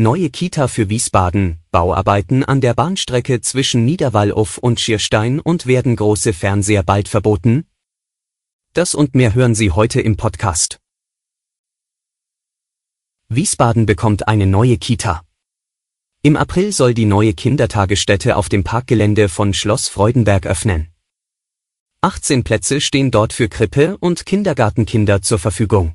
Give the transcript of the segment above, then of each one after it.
Neue Kita für Wiesbaden, Bauarbeiten an der Bahnstrecke zwischen Niederwallow und Schierstein und werden große Fernseher bald verboten? Das und mehr hören Sie heute im Podcast. Wiesbaden bekommt eine neue Kita. Im April soll die neue Kindertagesstätte auf dem Parkgelände von Schloss Freudenberg öffnen. 18 Plätze stehen dort für Krippe- und Kindergartenkinder zur Verfügung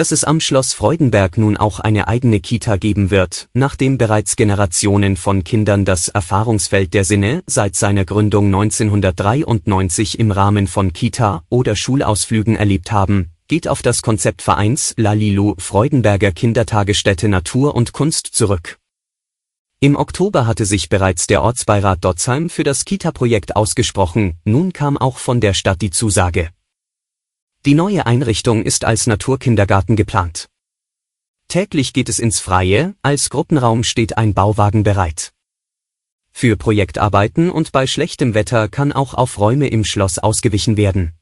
dass es am Schloss Freudenberg nun auch eine eigene Kita geben wird, nachdem bereits Generationen von Kindern das Erfahrungsfeld der Sinne seit seiner Gründung 1993 im Rahmen von Kita- oder Schulausflügen erlebt haben, geht auf das Konzept Vereins Lalilu Freudenberger Kindertagesstätte Natur und Kunst zurück. Im Oktober hatte sich bereits der Ortsbeirat Dotzheim für das Kita-Projekt ausgesprochen, nun kam auch von der Stadt die Zusage. Die neue Einrichtung ist als Naturkindergarten geplant. Täglich geht es ins Freie, als Gruppenraum steht ein Bauwagen bereit. Für Projektarbeiten und bei schlechtem Wetter kann auch auf Räume im Schloss ausgewichen werden.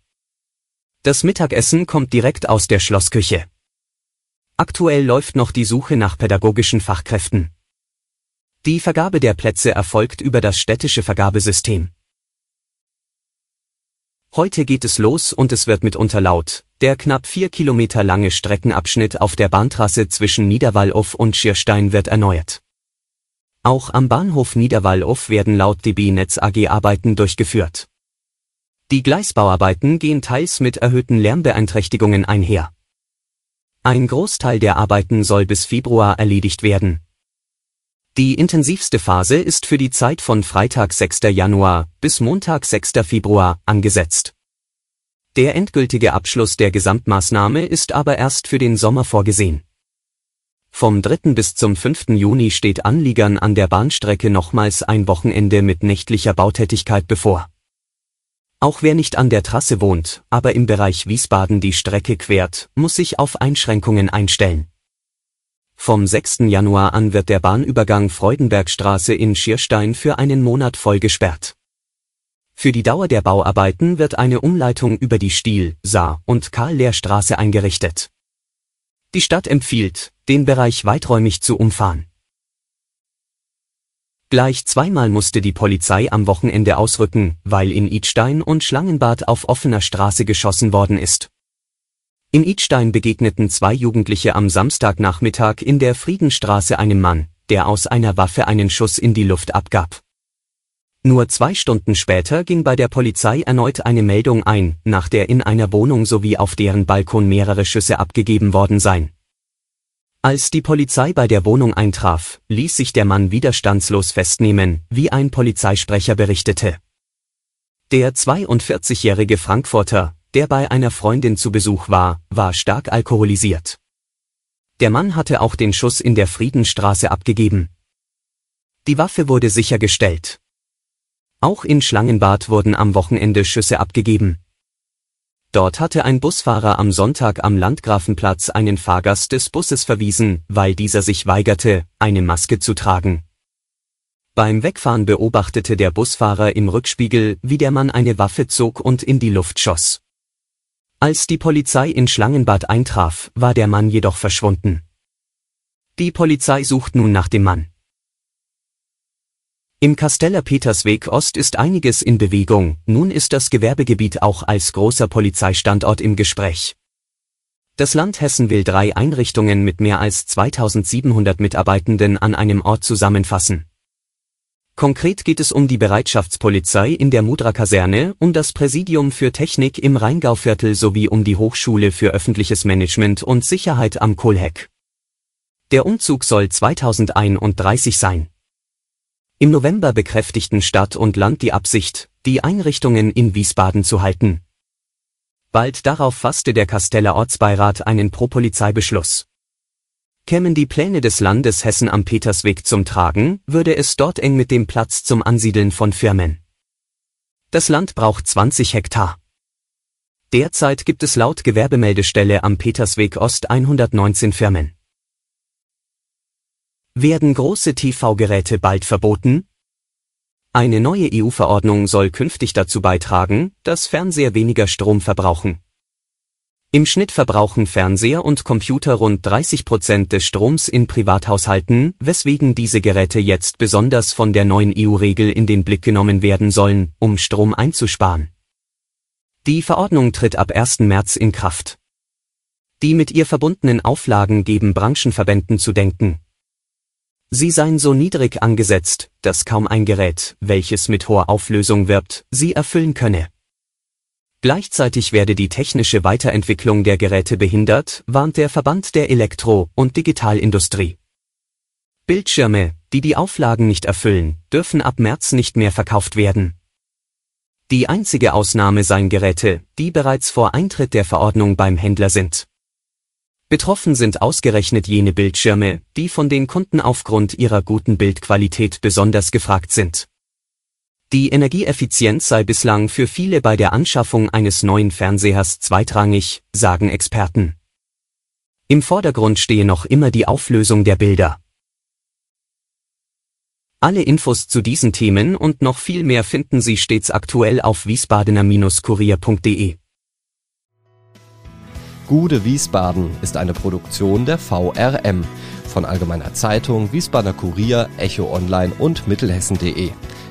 Das Mittagessen kommt direkt aus der Schlossküche. Aktuell läuft noch die Suche nach pädagogischen Fachkräften. Die Vergabe der Plätze erfolgt über das städtische Vergabesystem. Heute geht es los und es wird mitunter laut. Der knapp vier Kilometer lange Streckenabschnitt auf der Bahntrasse zwischen Niederwallow und Schierstein wird erneuert. Auch am Bahnhof Niederwallow werden laut DB Netz AG Arbeiten durchgeführt. Die Gleisbauarbeiten gehen teils mit erhöhten Lärmbeeinträchtigungen einher. Ein Großteil der Arbeiten soll bis Februar erledigt werden. Die intensivste Phase ist für die Zeit von Freitag 6. Januar bis Montag 6. Februar angesetzt. Der endgültige Abschluss der Gesamtmaßnahme ist aber erst für den Sommer vorgesehen. Vom 3. bis zum 5. Juni steht Anliegern an der Bahnstrecke nochmals ein Wochenende mit nächtlicher Bautätigkeit bevor. Auch wer nicht an der Trasse wohnt, aber im Bereich Wiesbaden die Strecke quert, muss sich auf Einschränkungen einstellen. Vom 6. Januar an wird der Bahnübergang Freudenbergstraße in Schierstein für einen Monat voll gesperrt. Für die Dauer der Bauarbeiten wird eine Umleitung über die Stiel-, Saar- und Karl-Lehr-Straße eingerichtet. Die Stadt empfiehlt, den Bereich weiträumig zu umfahren. Gleich zweimal musste die Polizei am Wochenende ausrücken, weil in Idstein und Schlangenbad auf offener Straße geschossen worden ist. In Idstein begegneten zwei Jugendliche am Samstagnachmittag in der Friedenstraße einem Mann, der aus einer Waffe einen Schuss in die Luft abgab. Nur zwei Stunden später ging bei der Polizei erneut eine Meldung ein, nach der in einer Wohnung sowie auf deren Balkon mehrere Schüsse abgegeben worden seien. Als die Polizei bei der Wohnung eintraf, ließ sich der Mann widerstandslos festnehmen, wie ein Polizeisprecher berichtete. Der 42-jährige Frankfurter, der bei einer Freundin zu Besuch war, war stark alkoholisiert. Der Mann hatte auch den Schuss in der Friedenstraße abgegeben. Die Waffe wurde sichergestellt. Auch in Schlangenbad wurden am Wochenende Schüsse abgegeben. Dort hatte ein Busfahrer am Sonntag am Landgrafenplatz einen Fahrgast des Busses verwiesen, weil dieser sich weigerte, eine Maske zu tragen. Beim Wegfahren beobachtete der Busfahrer im Rückspiegel, wie der Mann eine Waffe zog und in die Luft schoss. Als die Polizei in Schlangenbad eintraf, war der Mann jedoch verschwunden. Die Polizei sucht nun nach dem Mann. Im Kasteller Petersweg Ost ist einiges in Bewegung, nun ist das Gewerbegebiet auch als großer Polizeistandort im Gespräch. Das Land Hessen will drei Einrichtungen mit mehr als 2700 Mitarbeitenden an einem Ort zusammenfassen. Konkret geht es um die Bereitschaftspolizei in der Mudra-Kaserne, um das Präsidium für Technik im Rheingauviertel sowie um die Hochschule für öffentliches Management und Sicherheit am Kohlheck. Der Umzug soll 2031 sein. Im November bekräftigten Stadt und Land die Absicht, die Einrichtungen in Wiesbaden zu halten. Bald darauf fasste der Kasteller Ortsbeirat einen Pro-Polizeibeschluss. Kämen die Pläne des Landes Hessen am Petersweg zum Tragen, würde es dort eng mit dem Platz zum Ansiedeln von Firmen. Das Land braucht 20 Hektar. Derzeit gibt es laut Gewerbemeldestelle am Petersweg Ost 119 Firmen. Werden große TV-Geräte bald verboten? Eine neue EU-Verordnung soll künftig dazu beitragen, dass Fernseher weniger Strom verbrauchen. Im Schnitt verbrauchen Fernseher und Computer rund 30 Prozent des Stroms in Privathaushalten, weswegen diese Geräte jetzt besonders von der neuen EU-Regel in den Blick genommen werden sollen, um Strom einzusparen. Die Verordnung tritt ab 1. März in Kraft. Die mit ihr verbundenen Auflagen geben Branchenverbänden zu denken. Sie seien so niedrig angesetzt, dass kaum ein Gerät, welches mit hoher Auflösung wirbt, sie erfüllen könne. Gleichzeitig werde die technische Weiterentwicklung der Geräte behindert, warnt der Verband der Elektro- und Digitalindustrie. Bildschirme, die die Auflagen nicht erfüllen, dürfen ab März nicht mehr verkauft werden. Die einzige Ausnahme seien Geräte, die bereits vor Eintritt der Verordnung beim Händler sind. Betroffen sind ausgerechnet jene Bildschirme, die von den Kunden aufgrund ihrer guten Bildqualität besonders gefragt sind. Die Energieeffizienz sei bislang für viele bei der Anschaffung eines neuen Fernsehers zweitrangig, sagen Experten. Im Vordergrund stehe noch immer die Auflösung der Bilder. Alle Infos zu diesen Themen und noch viel mehr finden Sie stets aktuell auf wiesbadener-kurier.de. Gude Wiesbaden ist eine Produktion der VRM von Allgemeiner Zeitung, Wiesbadener Kurier, Echo Online und Mittelhessen.de.